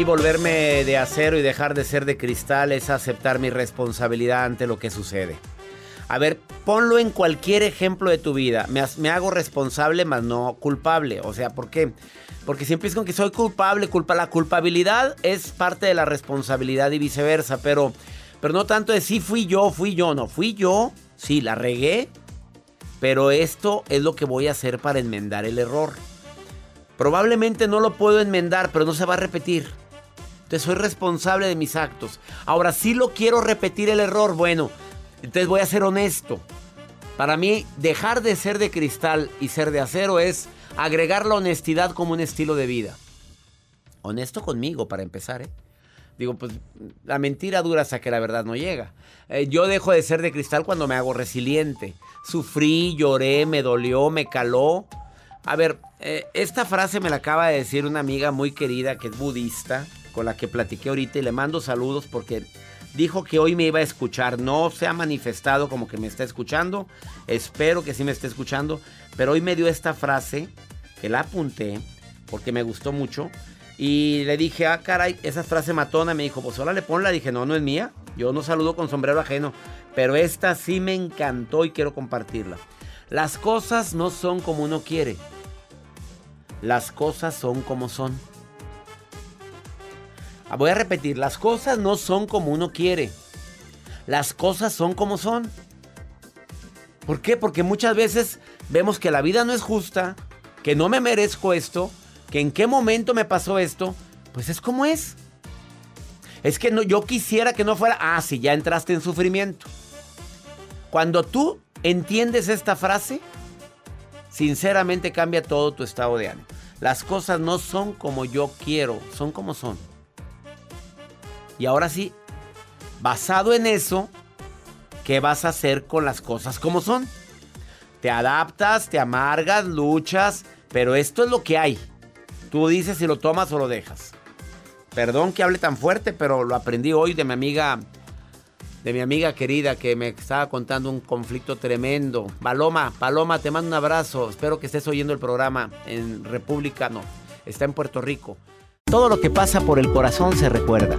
Mí volverme de acero y dejar de ser de cristal es aceptar mi responsabilidad ante lo que sucede. A ver, ponlo en cualquier ejemplo de tu vida. Me, hago responsable, más no culpable. O sea, ¿por qué? Porque siempre es con que soy culpable, culpa. La culpabilidad es parte de la responsabilidad y viceversa. Pero, pero no tanto de sí fui yo, fui yo. No, fui yo. Sí, la regué. Pero esto es lo que voy a hacer para enmendar el error. Probablemente no lo puedo enmendar, pero no se va a repetir. Entonces soy responsable de mis actos. Ahora sí lo quiero repetir el error. Bueno, entonces voy a ser honesto. Para mí, dejar de ser de cristal y ser de acero es agregar la honestidad como un estilo de vida. Honesto conmigo, para empezar, ¿eh? Digo, pues la mentira dura hasta que la verdad no llega. Eh, yo dejo de ser de cristal cuando me hago resiliente. Sufrí, lloré, me dolió, me caló. A ver, eh, esta frase me la acaba de decir una amiga muy querida que es budista, con la que platiqué ahorita y le mando saludos porque dijo que hoy me iba a escuchar. No se ha manifestado como que me está escuchando. Espero que sí me esté escuchando. Pero hoy me dio esta frase que la apunté porque me gustó mucho. Y le dije, ah, caray, esa frase matona. Me dijo, pues ahora le ponla. Dije, no, no es mía. Yo no saludo con sombrero ajeno. Pero esta sí me encantó y quiero compartirla. Las cosas no son como uno quiere. Las cosas son como son. Voy a repetir, las cosas no son como uno quiere. Las cosas son como son. ¿Por qué? Porque muchas veces vemos que la vida no es justa, que no me merezco esto, que en qué momento me pasó esto. Pues es como es. Es que no, yo quisiera que no fuera, ah, si ya entraste en sufrimiento. Cuando tú entiendes esta frase, sinceramente cambia todo tu estado de ánimo. Las cosas no son como yo quiero, son como son. Y ahora sí, basado en eso, ¿qué vas a hacer con las cosas como son? Te adaptas, te amargas, luchas, pero esto es lo que hay. Tú dices si lo tomas o lo dejas. Perdón que hable tan fuerte, pero lo aprendí hoy de mi amiga de mi amiga querida que me estaba contando un conflicto tremendo. Paloma, Paloma, te mando un abrazo. Espero que estés oyendo el programa en República, no, está en Puerto Rico. Todo lo que pasa por el corazón se recuerda.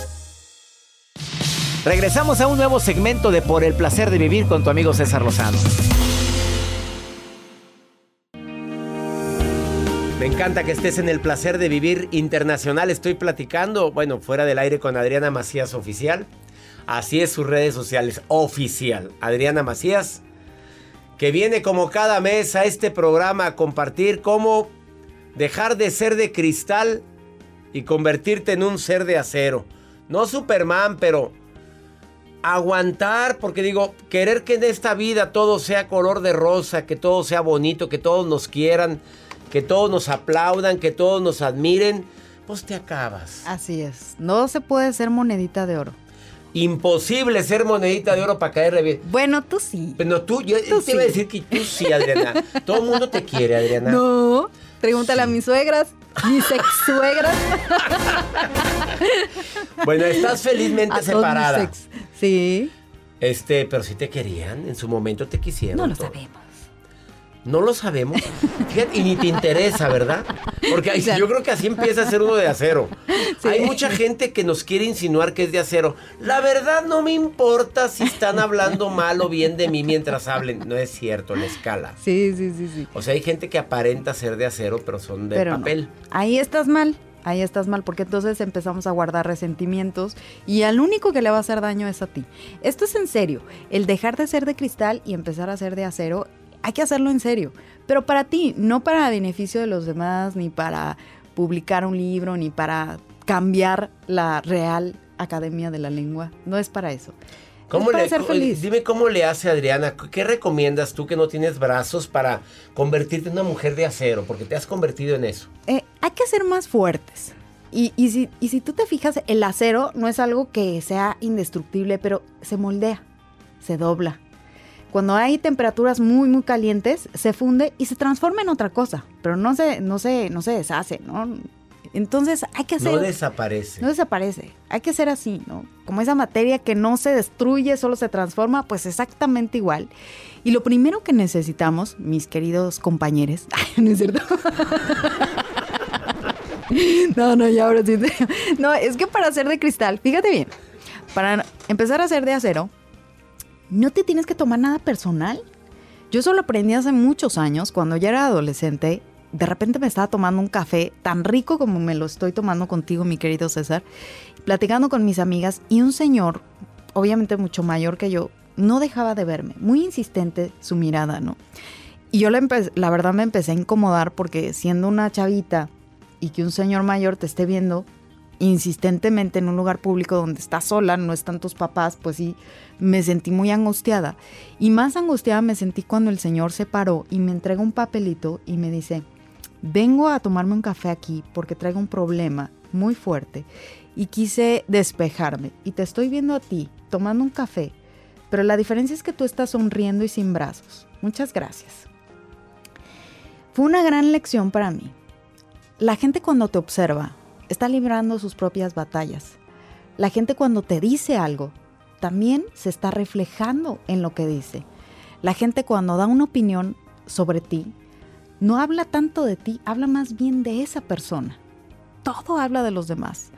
Regresamos a un nuevo segmento de Por el placer de vivir con tu amigo César Lozano. Me encanta que estés en el placer de vivir internacional. Estoy platicando, bueno, fuera del aire con Adriana Macías Oficial. Así es sus redes sociales, oficial. Adriana Macías, que viene como cada mes a este programa a compartir cómo dejar de ser de cristal y convertirte en un ser de acero. No Superman, pero aguantar, porque digo, querer que en esta vida todo sea color de rosa, que todo sea bonito, que todos nos quieran que todos nos aplaudan, que todos nos admiren, pues te acabas. Así es. No se puede ser monedita de oro. Imposible ser monedita de ora para caerle bien. Bueno, tú sí. Pero tú, yo te iba a decir que tú sí, Adriana. Todo el mundo te quiere, Adriana. No. Pregúntale a mis suegras, mis ex suegras. bueno, estás felizmente separada. Sí. Este, pero si te querían, en su momento te quisieron. No lo sabemos. No lo sabemos. Fíjate, y ni te interesa, ¿verdad? Porque yo creo que así empieza a ser uno de acero. Hay mucha gente que nos quiere insinuar que es de acero. La verdad no me importa si están hablando mal o bien de mí mientras hablen. No es cierto, la escala. Sí, sí, sí, sí. O sea, hay gente que aparenta ser de acero, pero son de papel. Ahí estás mal. Ahí estás mal, porque entonces empezamos a guardar resentimientos y al único que le va a hacer daño es a ti. Esto es en serio. El dejar de ser de cristal y empezar a ser de acero hay que hacerlo en serio, pero para ti, no para beneficio de los demás, ni para publicar un libro, ni para cambiar la Real Academia de la Lengua. No es para eso. ¿Cómo es para ser feliz. Dime cómo le hace Adriana. ¿Qué recomiendas tú que no tienes brazos para convertirte en una mujer de acero? Porque te has convertido en eso. Eh, hay que ser más fuertes. Y, y, si, y si tú te fijas, el acero no es algo que sea indestructible, pero se moldea, se dobla, cuando hay temperaturas muy, muy calientes, se funde y se transforma en otra cosa, pero no se, no se, no se deshace, ¿no? Entonces hay que hacer... No desaparece. No desaparece. Hay que ser así, ¿no? Como esa materia que no se destruye, solo se transforma, pues exactamente igual. Y lo primero que necesitamos, mis queridos compañeros, ¿no es cierto? no, no, ya ahora sí. No, es que para hacer de cristal, fíjate bien, para empezar a hacer de acero, no te tienes que tomar nada personal. Yo eso lo aprendí hace muchos años, cuando ya era adolescente. De repente me estaba tomando un café tan rico como me lo estoy tomando contigo, mi querido César, platicando con mis amigas y un señor, obviamente mucho mayor que yo, no dejaba de verme, muy insistente su mirada, ¿no? Y yo la, la verdad me empecé a incomodar porque siendo una chavita y que un señor mayor te esté viendo, insistentemente en un lugar público donde estás sola, no están tus papás, pues sí, me sentí muy angustiada. Y más angustiada me sentí cuando el señor se paró y me entrega un papelito y me dice, vengo a tomarme un café aquí porque traigo un problema muy fuerte y quise despejarme y te estoy viendo a ti tomando un café, pero la diferencia es que tú estás sonriendo y sin brazos. Muchas gracias. Fue una gran lección para mí. La gente cuando te observa está librando sus propias batallas. La gente cuando te dice algo, también se está reflejando en lo que dice. La gente cuando da una opinión sobre ti, no habla tanto de ti, habla más bien de esa persona. Todo habla de los demás,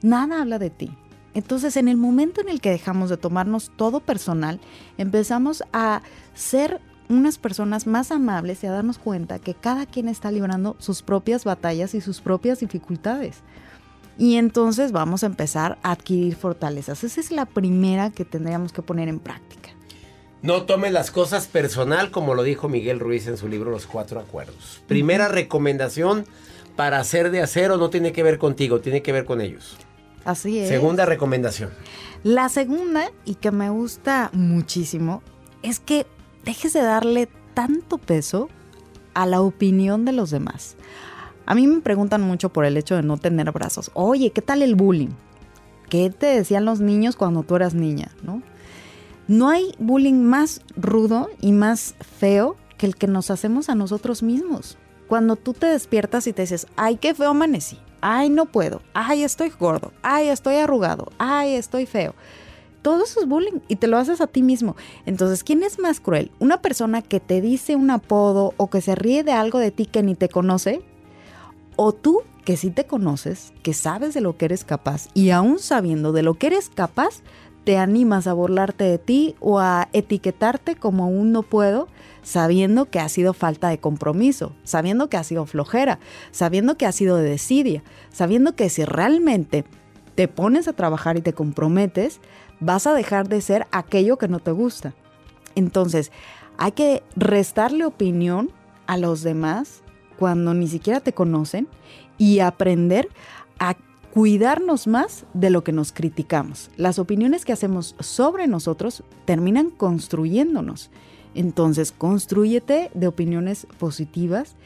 nada habla de ti. Entonces, en el momento en el que dejamos de tomarnos todo personal, empezamos a ser unas personas más amables y a darnos cuenta que cada quien está librando sus propias batallas y sus propias dificultades. Y entonces vamos a empezar a adquirir fortalezas. Esa es la primera que tendríamos que poner en práctica. No tomes las cosas personal, como lo dijo Miguel Ruiz en su libro Los Cuatro Acuerdos. Primera recomendación para hacer de acero no tiene que ver contigo, tiene que ver con ellos. Así es. Segunda recomendación. La segunda, y que me gusta muchísimo, es que dejes de darle tanto peso a la opinión de los demás. A mí me preguntan mucho por el hecho de no tener brazos. Oye, ¿qué tal el bullying? ¿Qué te decían los niños cuando tú eras niña? ¿no? no hay bullying más rudo y más feo que el que nos hacemos a nosotros mismos. Cuando tú te despiertas y te dices, ay, qué feo amanecí, ay, no puedo, ay, estoy gordo, ay, estoy arrugado, ay, estoy feo. Todo eso es bullying y te lo haces a ti mismo. Entonces, ¿quién es más cruel? ¿Una persona que te dice un apodo o que se ríe de algo de ti que ni te conoce? O tú que sí te conoces, que sabes de lo que eres capaz y aún sabiendo de lo que eres capaz, te animas a burlarte de ti o a etiquetarte como un no puedo, sabiendo que ha sido falta de compromiso, sabiendo que ha sido flojera, sabiendo que ha sido de desidia, sabiendo que si realmente te pones a trabajar y te comprometes, vas a dejar de ser aquello que no te gusta. Entonces, hay que restarle opinión a los demás cuando ni siquiera te conocen y aprender a cuidarnos más de lo que nos criticamos. Las opiniones que hacemos sobre nosotros terminan construyéndonos. Entonces, construyete de opiniones positivas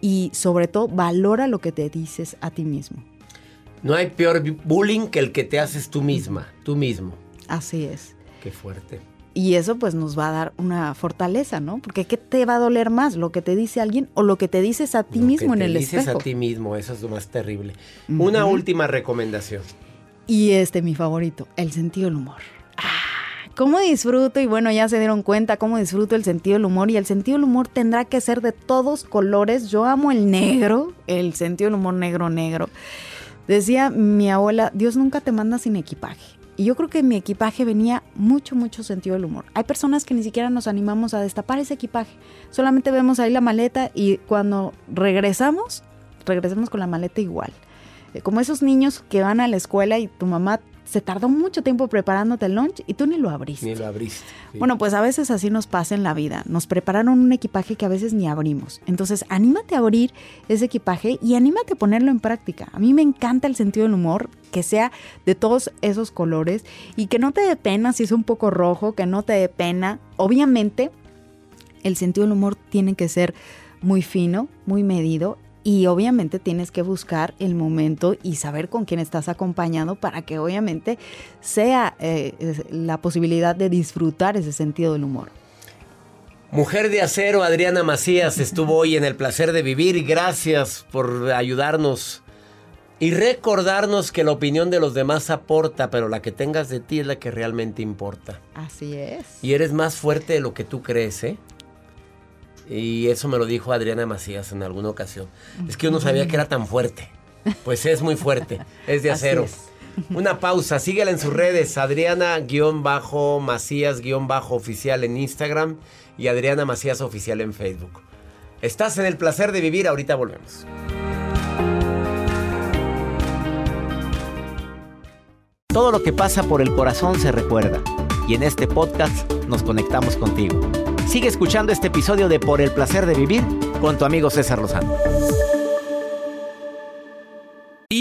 y sobre todo valora lo que te dices a ti mismo. No hay peor bullying que el que te haces tú misma, tú mismo. Así es. Qué fuerte. Y eso pues nos va a dar una fortaleza, ¿no? Porque ¿qué te va a doler más? ¿Lo que te dice alguien o lo que te dices a ti Lo mismo que en te el dices espejo? a ti mismo, eso es lo más terrible. Una última recomendación. Y este, mi favorito, el sentido del humor. Ah, ¿Cómo disfruto? Y bueno, ya se dieron cuenta cómo disfruto el sentido del humor. Y el sentido del humor tendrá que ser de todos colores. Yo amo el negro, el sentido del humor negro, negro. Decía mi abuela, Dios nunca te manda sin equipaje. Y yo creo que en mi equipaje venía mucho, mucho sentido del humor. Hay personas que ni siquiera nos animamos a destapar ese equipaje. Solamente vemos ahí la maleta y cuando regresamos, regresamos con la maleta igual. Eh, Como esos niños que van a la escuela y tu mamá se tardó mucho tiempo preparándote el lunch y tú ni lo abriste. Ni lo abriste. sí. Bueno, pues a veces así nos pasa en la vida. Nos prepararon un equipaje que a veces ni abrimos. Entonces, anímate a abrir ese equipaje y anímate a ponerlo en práctica. A mí me encanta el sentido del humor, que sea de todos esos colores y que no te dé pena si es un poco rojo, que no te dé pena. Obviamente, el sentido del humor tiene que ser muy fino, muy medido. Y obviamente tienes que buscar el momento y saber con quién estás acompañado para que obviamente sea eh, la posibilidad de disfrutar ese sentido del humor. Mujer de acero, Adriana Macías, estuvo hoy en el placer de vivir. Gracias por ayudarnos y recordarnos que la opinión de los demás aporta, pero la que tengas de ti es la que realmente importa. Así es. Y eres más fuerte de lo que tú crees, ¿eh? Y eso me lo dijo Adriana Macías en alguna ocasión. Es que yo no sabía que era tan fuerte. Pues es muy fuerte, es de Así acero. es. Una pausa, síguela en sus redes, Adriana-Macías-oficial en Instagram y Adriana Macías Oficial en Facebook. Estás en el placer de vivir, ahorita volvemos. Todo lo que pasa por el corazón se recuerda. Y en este podcast nos conectamos contigo. Sigue escuchando este episodio de Por el placer de vivir con tu amigo César Lozano.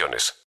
regiones.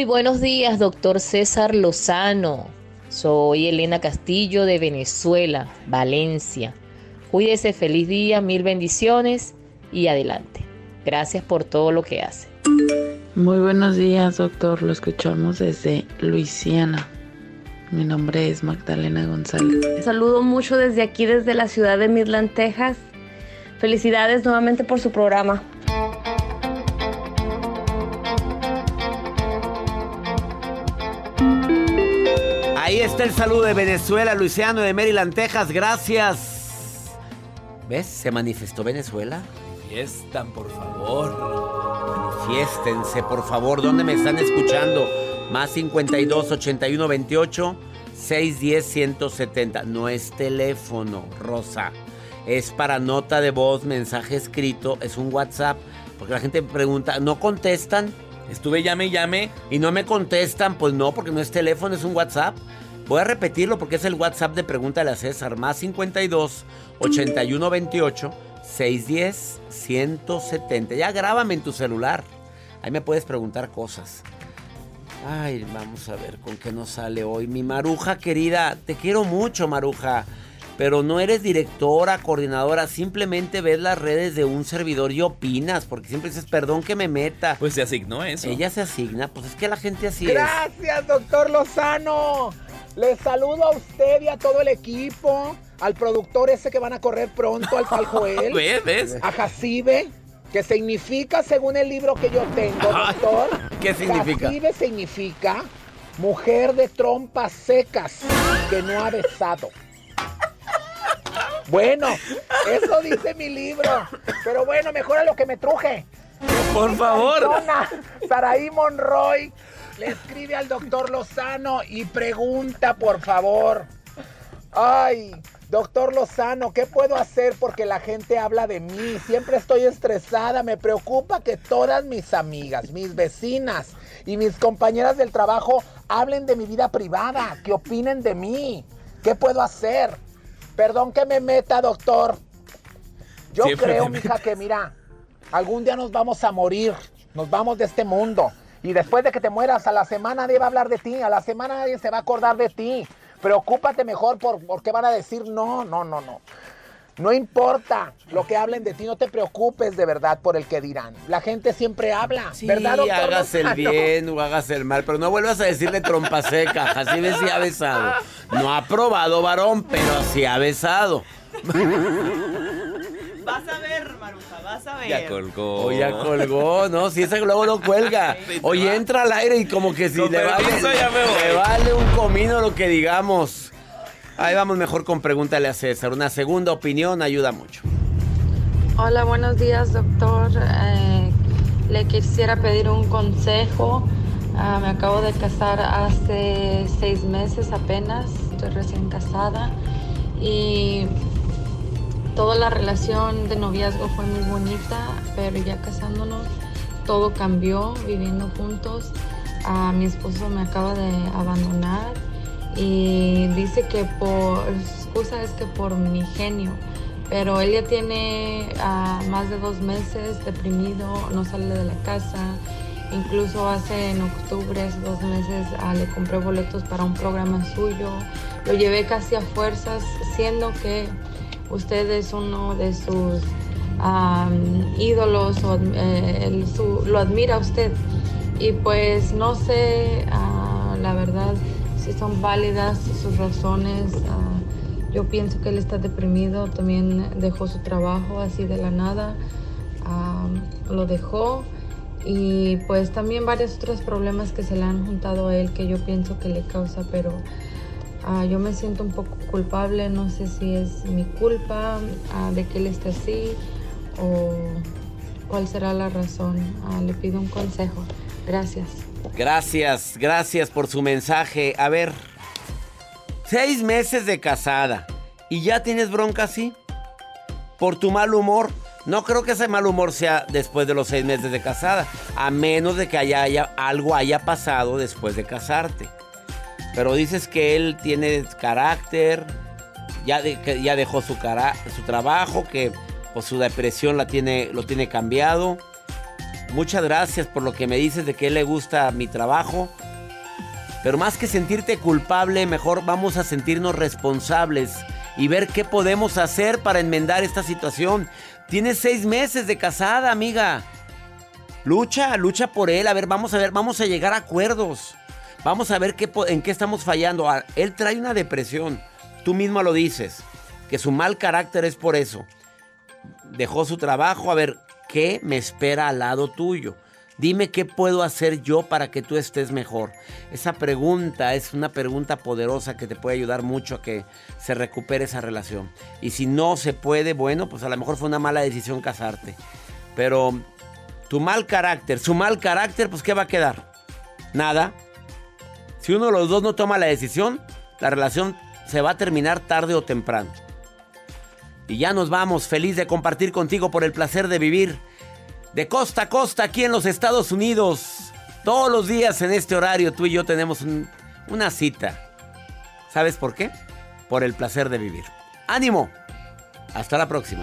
Muy buenos días, doctor César Lozano. Soy Elena Castillo de Venezuela, Valencia. Cuídese, feliz día, mil bendiciones y adelante. Gracias por todo lo que hace. Muy buenos días, doctor. Lo escuchamos desde Luisiana. Mi nombre es Magdalena González. Saludo mucho desde aquí, desde la ciudad de Midland, Texas. Felicidades nuevamente por su programa. El saludo de Venezuela, Luisiano de Maryland, Texas. Gracias. ¿Ves? Se manifestó Venezuela. Manifiestan, por favor. Manifiéstense, por favor. ¿Dónde me están escuchando? Más 52 81 28 610 170. No es teléfono, Rosa. Es para nota de voz, mensaje escrito. Es un WhatsApp. Porque la gente pregunta, ¿no contestan? Estuve llame y llame. Y no me contestan. Pues no, porque no es teléfono, es un WhatsApp. Voy a repetirlo porque es el WhatsApp de Pregúntale a César. Más 52 81 28 610 170. Ya grábame en tu celular. Ahí me puedes preguntar cosas. Ay, vamos a ver con qué nos sale hoy. Mi Maruja querida, te quiero mucho, Maruja. Pero no eres directora, coordinadora, simplemente ves las redes de un servidor y opinas, porque siempre dices, perdón que me meta. Pues se asignó eso. Ella se asigna, pues es que la gente así Gracias, doctor Lozano. Les saludo a usted y a todo el equipo, al productor ese que van a correr pronto, al Tal Joel, ¿Ves? A Jacibe, que significa, según el libro que yo tengo, doctor, ¿Qué significa? Jacibe significa mujer de trompas secas que no ha besado. Bueno, eso dice mi libro. Pero bueno, mejor a lo que me truje. Por favor. Saraí Monroy le escribe al doctor Lozano y pregunta, por favor. Ay, doctor Lozano, ¿qué puedo hacer porque la gente habla de mí? Siempre estoy estresada, me preocupa que todas mis amigas, mis vecinas y mis compañeras del trabajo hablen de mi vida privada, que opinen de mí. ¿Qué puedo hacer? Perdón que me meta, doctor. Yo Siempre creo, mija, que mira, algún día nos vamos a morir, nos vamos de este mundo. Y después de que te mueras, a la semana nadie va a hablar de ti, a la semana nadie se va a acordar de ti. Preocúpate mejor por, por qué van a decir no, no, no, no. No importa lo que hablen de ti, no te preocupes de verdad por el que dirán. La gente siempre habla, Sí, ¿verdad, doctor? hagas el bien o hagas el mal, pero no vuelvas a decirle trompa seca. Así ves si ha besado. No ha probado varón, pero sí ha besado. Vas a ver, ver. Ya colgó. O ya colgó, ¿no? Si ese luego no cuelga. Oye, entra al aire y como que si le vale, le vale un comino lo que digamos. Ahí vamos mejor con pregúntale a César. Una segunda opinión ayuda mucho. Hola, buenos días, doctor. Eh, le quisiera pedir un consejo. Ah, me acabo de casar hace seis meses apenas. Estoy recién casada. Y toda la relación de noviazgo fue muy bonita, pero ya casándonos todo cambió, viviendo juntos. Ah, mi esposo me acaba de abandonar y dice que por, excusa es que por mi genio, pero él ya tiene ah, más de dos meses deprimido, no sale de la casa. Incluso hace en octubre, hace dos meses, ah, le compré boletos para un programa suyo. Lo llevé casi a fuerzas, siendo que usted es uno de sus ídolos, o, eh, lo admira usted. Y pues no sé, ah, la verdad, si son válidas sus razones. ah, yo pienso que él está deprimido, también dejó su trabajo así de la nada, lo dejó. Y pues también varios otros problemas que se le han juntado a él que yo pienso que le causa, pero ah, yo me siento un poco culpable, no sé si es mi culpa ah, de que él esté así o cuál será la razón. Ah, le pido un consejo. Gracias. Gracias, gracias por su mensaje. A ver, seis meses de casada y ya tienes bronca así. Por tu mal humor. No creo que ese mal humor sea después de los seis meses de casada, a menos de que haya, haya- algo haya pasado después de casarte. Pero dices que él tiene carácter, ya, dejó su, trabajo, que pues, su depresión lo tiene cambiado. Muchas gracias por lo que me dices de que él le gusta mi trabajo. Pero más que sentirte culpable, mejor vamos a sentirnos responsables y ver qué podemos hacer para enmendar esta situación. Tienes seis meses de casada, amiga. Lucha, lucha por él. A ver, vamos a ver, vamos a llegar a acuerdos. Vamos a ver qué, en qué estamos fallando. Ah, Él trae una depresión. Tú misma lo dices. Que su mal carácter es por eso. Dejó su trabajo. A ver, ¿qué me espera al lado tuyo? Dime qué puedo hacer yo para que tú estés mejor. Esa pregunta es una pregunta poderosa que te puede ayudar mucho a que se recupere esa relación. Y si no se puede, bueno, pues a lo mejor fue una mala decisión casarte. Pero tu mal carácter, su mal carácter, pues ¿qué va a quedar? Nada. Si uno de los dos no toma la decisión, la relación se va a terminar tarde o temprano. Y ya nos vamos, feliz de compartir contigo por el placer de vivir de costa a costa aquí en los Estados Unidos. Todos los días en este horario tú y yo tenemos un- una cita. ¿Sabes por qué? Por el placer de vivir. ánimo. Hasta la próxima.